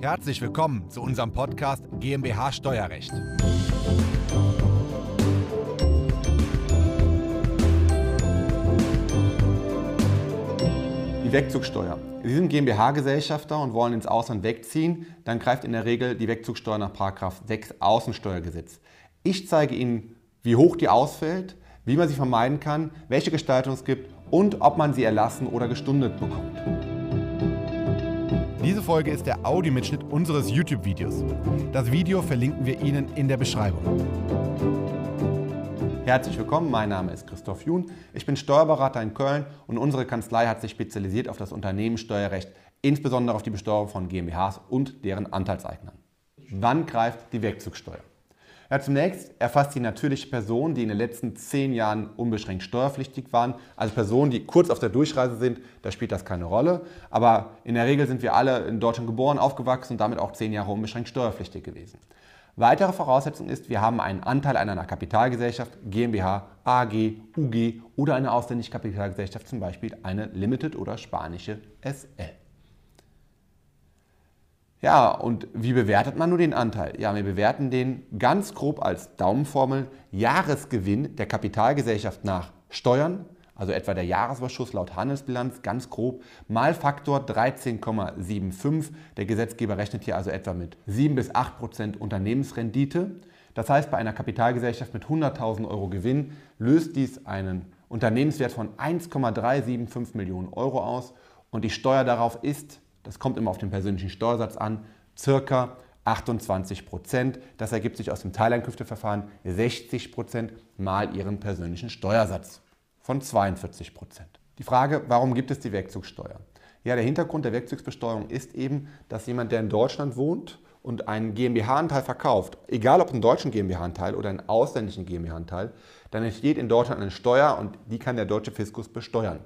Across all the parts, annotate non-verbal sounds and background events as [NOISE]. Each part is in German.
Herzlich willkommen zu unserem Podcast GmbH Steuerrecht. Die Wegzugsteuer. Sie sind GmbH-Gesellschafter und wollen ins Ausland wegziehen, dann greift in der Regel die Wegzugsteuer nach 6 Außensteuergesetz. Ich zeige Ihnen, wie hoch die ausfällt, wie man sie vermeiden kann, welche Gestaltung es gibt und ob man sie erlassen oder gestundet bekommt. Diese Folge ist der Audiomitschnitt unseres YouTube-Videos. Das Video verlinken wir Ihnen in der Beschreibung. Herzlich willkommen, mein Name ist Christoph Jun. Ich bin Steuerberater in Köln und unsere Kanzlei hat sich spezialisiert auf das Unternehmenssteuerrecht, insbesondere auf die Besteuerung von GmbHs und deren Anteilseignern. Wann greift die Wegzugsteuer? Ja, zunächst erfasst die natürliche Person, die in den letzten zehn Jahren unbeschränkt steuerpflichtig waren. Also Personen, die kurz auf der Durchreise sind, da spielt das keine Rolle. Aber in der Regel sind wir alle in Deutschland geboren, aufgewachsen und damit auch zehn Jahre unbeschränkt steuerpflichtig gewesen. Weitere Voraussetzung ist, wir haben einen Anteil an einer Kapitalgesellschaft, GmbH, AG, UG oder eine ausländische Kapitalgesellschaft, zum Beispiel eine Limited oder spanische SL. Ja, und wie bewertet man nur den Anteil? Ja, wir bewerten den ganz grob als Daumenformel Jahresgewinn der Kapitalgesellschaft nach Steuern, also etwa der Jahresüberschuss laut Handelsbilanz, ganz grob, mal Faktor 13,75. Der Gesetzgeber rechnet hier also etwa mit 7 bis 8 Prozent Unternehmensrendite. Das heißt, bei einer Kapitalgesellschaft mit 100.000 Euro Gewinn löst dies einen Unternehmenswert von 1,375 Millionen Euro aus und die Steuer darauf ist das kommt immer auf den persönlichen Steuersatz an, circa 28 Prozent. Das ergibt sich aus dem Teileinkünfteverfahren 60 Prozent mal ihren persönlichen Steuersatz von 42 Prozent. Die Frage, warum gibt es die Wegzugsteuer? Ja, der Hintergrund der Wegzugsbesteuerung ist eben, dass jemand, der in Deutschland wohnt und einen GmbH-Anteil verkauft, egal ob einen deutschen GmbH-Anteil oder einen ausländischen GmbH-Anteil, dann entsteht in Deutschland eine Steuer und die kann der deutsche Fiskus besteuern.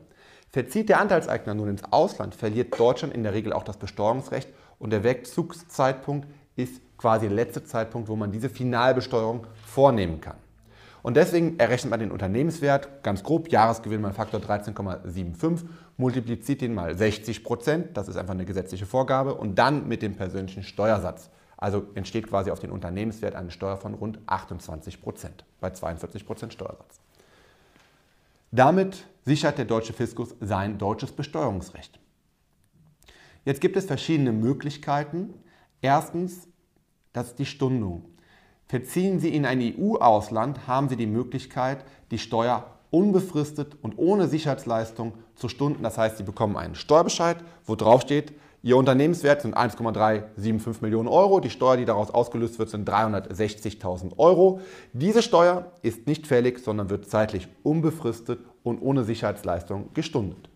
Verzieht der Anteilseigner nun ins Ausland, verliert Deutschland in der Regel auch das Besteuerungsrecht und der Wegzugszeitpunkt ist quasi der letzte Zeitpunkt, wo man diese Finalbesteuerung vornehmen kann. Und deswegen errechnet man den Unternehmenswert ganz grob, Jahresgewinn mal Faktor 13,75, multipliziert den mal 60 Prozent, das ist einfach eine gesetzliche Vorgabe, und dann mit dem persönlichen Steuersatz. Also entsteht quasi auf den Unternehmenswert eine Steuer von rund 28 Prozent bei 42 Prozent Steuersatz. Damit sichert der deutsche Fiskus sein deutsches Besteuerungsrecht. Jetzt gibt es verschiedene Möglichkeiten. Erstens, das ist die Stundung. Verziehen Sie in ein EU-Ausland, haben Sie die Möglichkeit, die Steuer unbefristet und ohne Sicherheitsleistung zu stunden. Das heißt, Sie bekommen einen Steuerbescheid, wo drauf steht, Ihr Unternehmenswert sind 1,375 Millionen Euro. Die Steuer, die daraus ausgelöst wird, sind 360.000 Euro. Diese Steuer ist nicht fällig, sondern wird zeitlich unbefristet und ohne Sicherheitsleistung gestundet.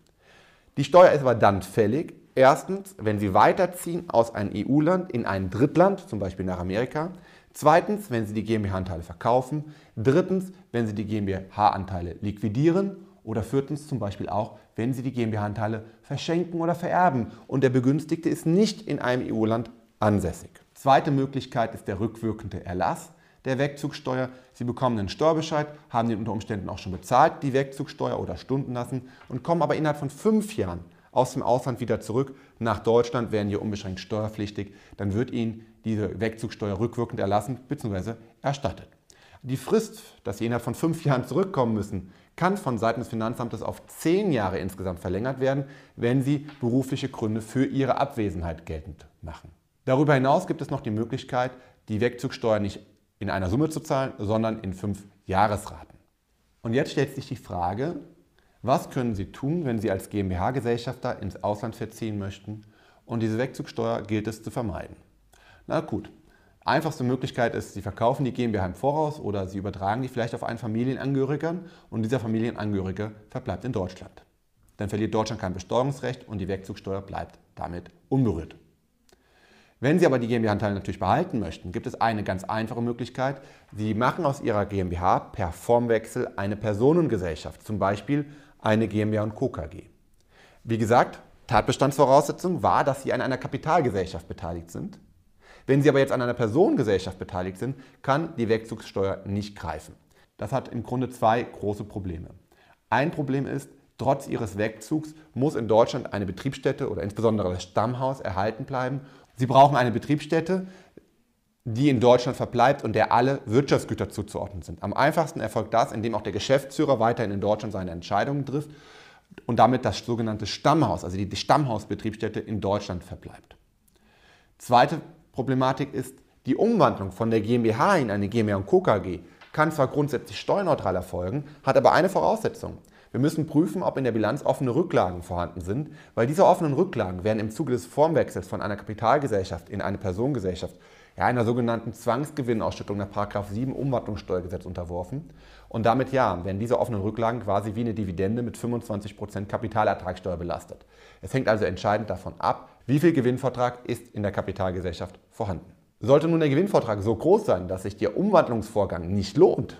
Die Steuer ist aber dann fällig, erstens, wenn Sie weiterziehen aus einem EU-Land in ein Drittland, zum Beispiel nach Amerika. Zweitens, wenn Sie die GmbH-Anteile verkaufen. Drittens, wenn Sie die GmbH-Anteile liquidieren. Oder viertens zum Beispiel auch, wenn Sie die GmbH-Anteile verschenken oder vererben und der Begünstigte ist nicht in einem EU-Land ansässig. Zweite Möglichkeit ist der rückwirkende Erlass der Wegzugsteuer. Sie bekommen einen Steuerbescheid, haben den unter Umständen auch schon bezahlt, die Wegzugsteuer oder stunden lassen und kommen aber innerhalb von fünf Jahren aus dem Ausland wieder zurück nach Deutschland, werden hier unbeschränkt steuerpflichtig. Dann wird Ihnen diese Wegzugsteuer rückwirkend erlassen bzw. erstattet. Die Frist, dass Sie innerhalb von fünf Jahren zurückkommen müssen, kann von Seiten des Finanzamtes auf zehn Jahre insgesamt verlängert werden, wenn Sie berufliche Gründe für Ihre Abwesenheit geltend machen. Darüber hinaus gibt es noch die Möglichkeit, die Wegzugsteuer nicht in einer Summe zu zahlen, sondern in fünf Jahresraten. Und jetzt stellt sich die Frage, was können Sie tun, wenn Sie als GmbH-Gesellschafter ins Ausland verziehen möchten und diese Wegzugsteuer gilt es zu vermeiden? Na gut, Einfachste Möglichkeit ist, Sie verkaufen die GmbH im Voraus oder Sie übertragen die vielleicht auf einen Familienangehörigen und dieser Familienangehörige verbleibt in Deutschland. Dann verliert Deutschland kein Besteuerungsrecht und die Wegzugsteuer bleibt damit unberührt. Wenn Sie aber die GmbH-Anteile natürlich behalten möchten, gibt es eine ganz einfache Möglichkeit. Sie machen aus Ihrer GmbH per Formwechsel eine Personengesellschaft, zum Beispiel eine GmbH und Co. KG. Wie gesagt, Tatbestandsvoraussetzung war, dass Sie an einer Kapitalgesellschaft beteiligt sind. Wenn Sie aber jetzt an einer Personengesellschaft beteiligt sind, kann die Wegzugssteuer nicht greifen. Das hat im Grunde zwei große Probleme. Ein Problem ist, trotz Ihres Wegzugs muss in Deutschland eine Betriebsstätte oder insbesondere das Stammhaus erhalten bleiben Sie brauchen eine Betriebsstätte, die in Deutschland verbleibt und der alle Wirtschaftsgüter zuzuordnen sind. Am einfachsten erfolgt das, indem auch der Geschäftsführer weiterhin in Deutschland seine Entscheidungen trifft und damit das sogenannte Stammhaus, also die Stammhausbetriebsstätte in Deutschland verbleibt. Zweite Problematik ist, die Umwandlung von der GmbH in eine GmbH und Co. KG kann zwar grundsätzlich steuerneutral erfolgen, hat aber eine Voraussetzung. Wir müssen prüfen, ob in der Bilanz offene Rücklagen vorhanden sind, weil diese offenen Rücklagen werden im Zuge des Formwechsels von einer Kapitalgesellschaft in eine Personengesellschaft ja, einer sogenannten Zwangsgewinnausschüttung nach 7 Umwandlungssteuergesetz unterworfen. Und damit ja, werden diese offenen Rücklagen quasi wie eine Dividende mit 25% Kapitalertragssteuer belastet. Es hängt also entscheidend davon ab, wie viel Gewinnvortrag ist in der Kapitalgesellschaft vorhanden. Sollte nun der Gewinnvortrag so groß sein, dass sich der Umwandlungsvorgang nicht lohnt,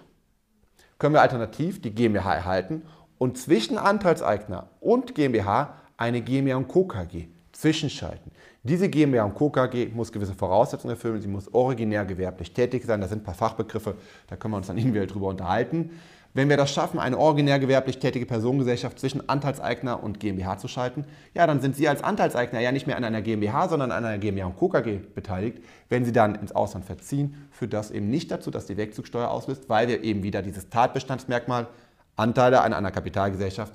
können wir alternativ die GmbH erhalten und zwischen Anteilseigner und GmbH eine GmbH und Co. KG zwischenschalten. Diese GmbH und Co. KG muss gewisse Voraussetzungen erfüllen. Sie muss originär gewerblich tätig sein. Das sind ein paar Fachbegriffe, da können wir uns dann [LAUGHS] individuell drüber unterhalten. Wenn wir das schaffen, eine originär gewerblich tätige Personengesellschaft zwischen Anteilseigner und GmbH zu schalten, ja, dann sind Sie als Anteilseigner ja nicht mehr an einer GmbH, sondern an einer GmbH und Co. KG beteiligt. Wenn Sie dann ins Ausland verziehen, führt das eben nicht dazu, dass die Wegzugsteuer auslöst, weil wir eben wieder dieses Tatbestandsmerkmal Anteile an einer Kapitalgesellschaft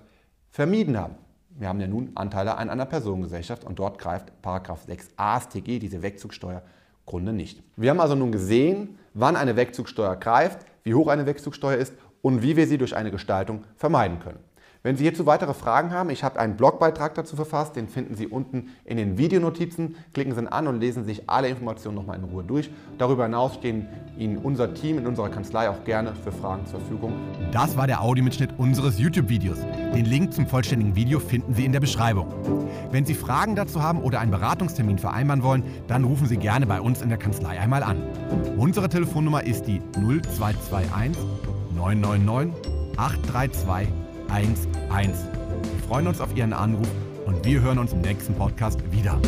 vermieden haben. Wir haben ja nun Anteile an einer Personengesellschaft und dort greift 6a StG, diese Wegzugsteuergründe nicht. Wir haben also nun gesehen, wann eine Wegzugsteuer greift, wie hoch eine Wegzugsteuer ist und wie wir sie durch eine Gestaltung vermeiden können. Wenn Sie hierzu weitere Fragen haben, ich habe einen Blogbeitrag dazu verfasst, den finden Sie unten in den Videonotizen. Klicken Sie ihn an und lesen sich alle Informationen nochmal in Ruhe durch. Darüber hinaus stehen Ihnen unser Team in unserer Kanzlei auch gerne für Fragen zur Verfügung. Das war der Audiomitschnitt unseres YouTube-Videos. Den Link zum vollständigen Video finden Sie in der Beschreibung. Wenn Sie Fragen dazu haben oder einen Beratungstermin vereinbaren wollen, dann rufen Sie gerne bei uns in der Kanzlei einmal an. Unsere Telefonnummer ist die 0221 999 832 11. Wir freuen uns auf Ihren Anruf und wir hören uns im nächsten Podcast wieder.